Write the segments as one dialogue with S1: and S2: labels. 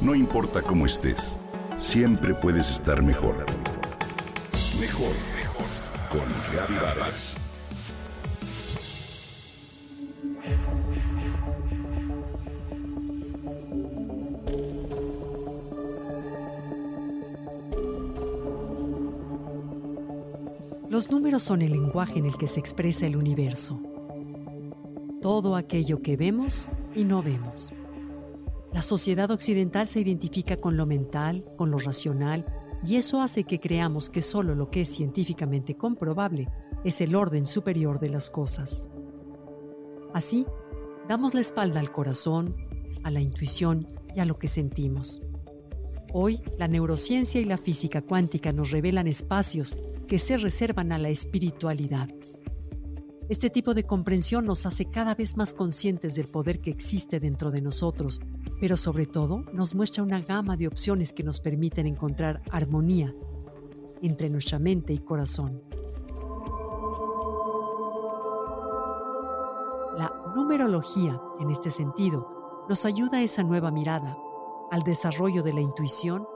S1: No importa cómo estés, siempre puedes estar mejor. Mejor, mejor. Con Reavivadas.
S2: Los números son el lenguaje en el que se expresa el universo. Todo aquello que vemos y no vemos la sociedad occidental se identifica con lo mental, con lo racional, y eso hace que creamos que solo lo que es científicamente comprobable es el orden superior de las cosas. Así, damos la espalda al corazón, a la intuición y a lo que sentimos. Hoy, la neurociencia y la física cuántica nos revelan espacios que se reservan a la espiritualidad. Este tipo de comprensión nos hace cada vez más conscientes del poder que existe dentro de nosotros pero sobre todo nos muestra una gama de opciones que nos permiten encontrar armonía entre nuestra mente y corazón. La numerología, en este sentido, nos ayuda a esa nueva mirada, al desarrollo de la intuición,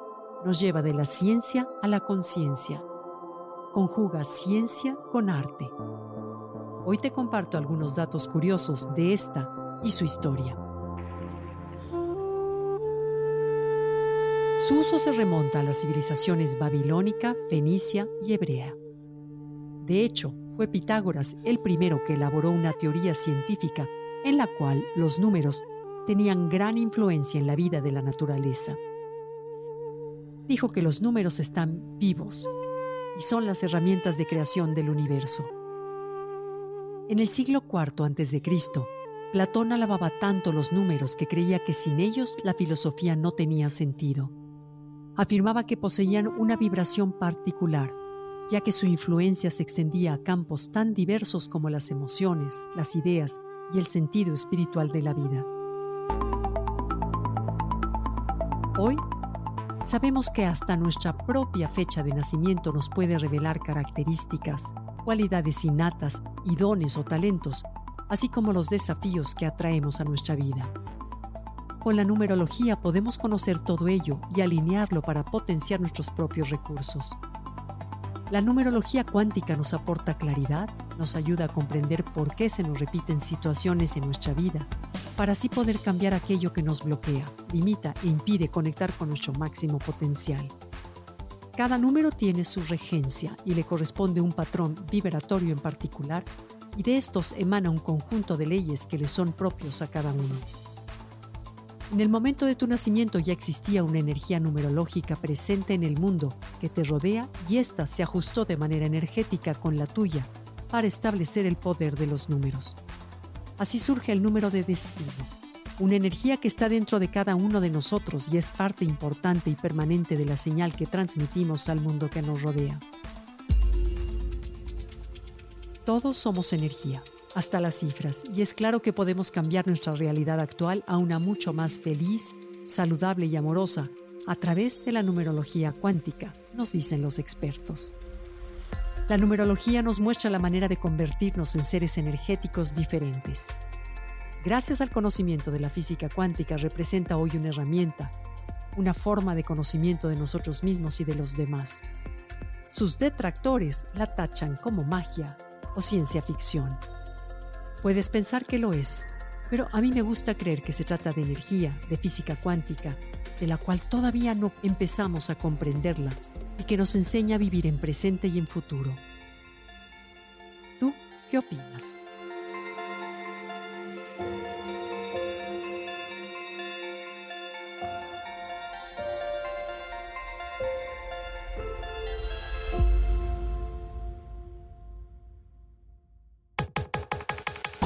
S2: nos lleva de la ciencia a la conciencia, conjuga ciencia con arte. Hoy te comparto algunos datos curiosos de esta y su historia. Su uso se remonta a las civilizaciones babilónica, fenicia y hebrea. De hecho, fue Pitágoras el primero que elaboró una teoría científica en la cual los números tenían gran influencia en la vida de la naturaleza. Dijo que los números están vivos y son las herramientas de creación del universo. En el siglo IV a.C., Platón alababa tanto los números que creía que sin ellos la filosofía no tenía sentido afirmaba que poseían una vibración particular, ya que su influencia se extendía a campos tan diversos como las emociones, las ideas y el sentido espiritual de la vida. Hoy, sabemos que hasta nuestra propia fecha de nacimiento nos puede revelar características, cualidades innatas y dones o talentos, así como los desafíos que atraemos a nuestra vida. Con la numerología podemos conocer todo ello y alinearlo para potenciar nuestros propios recursos. La numerología cuántica nos aporta claridad, nos ayuda a comprender por qué se nos repiten situaciones en nuestra vida, para así poder cambiar aquello que nos bloquea, limita e impide conectar con nuestro máximo potencial. Cada número tiene su regencia y le corresponde un patrón vibratorio en particular, y de estos emana un conjunto de leyes que le son propios a cada uno. En el momento de tu nacimiento ya existía una energía numerológica presente en el mundo que te rodea y ésta se ajustó de manera energética con la tuya para establecer el poder de los números. Así surge el número de destino, una energía que está dentro de cada uno de nosotros y es parte importante y permanente de la señal que transmitimos al mundo que nos rodea. Todos somos energía hasta las cifras, y es claro que podemos cambiar nuestra realidad actual a una mucho más feliz, saludable y amorosa a través de la numerología cuántica, nos dicen los expertos. La numerología nos muestra la manera de convertirnos en seres energéticos diferentes. Gracias al conocimiento de la física cuántica representa hoy una herramienta, una forma de conocimiento de nosotros mismos y de los demás. Sus detractores la tachan como magia o ciencia ficción. Puedes pensar que lo es, pero a mí me gusta creer que se trata de energía, de física cuántica, de la cual todavía no empezamos a comprenderla y que nos enseña a vivir en presente y en futuro. ¿Tú qué opinas?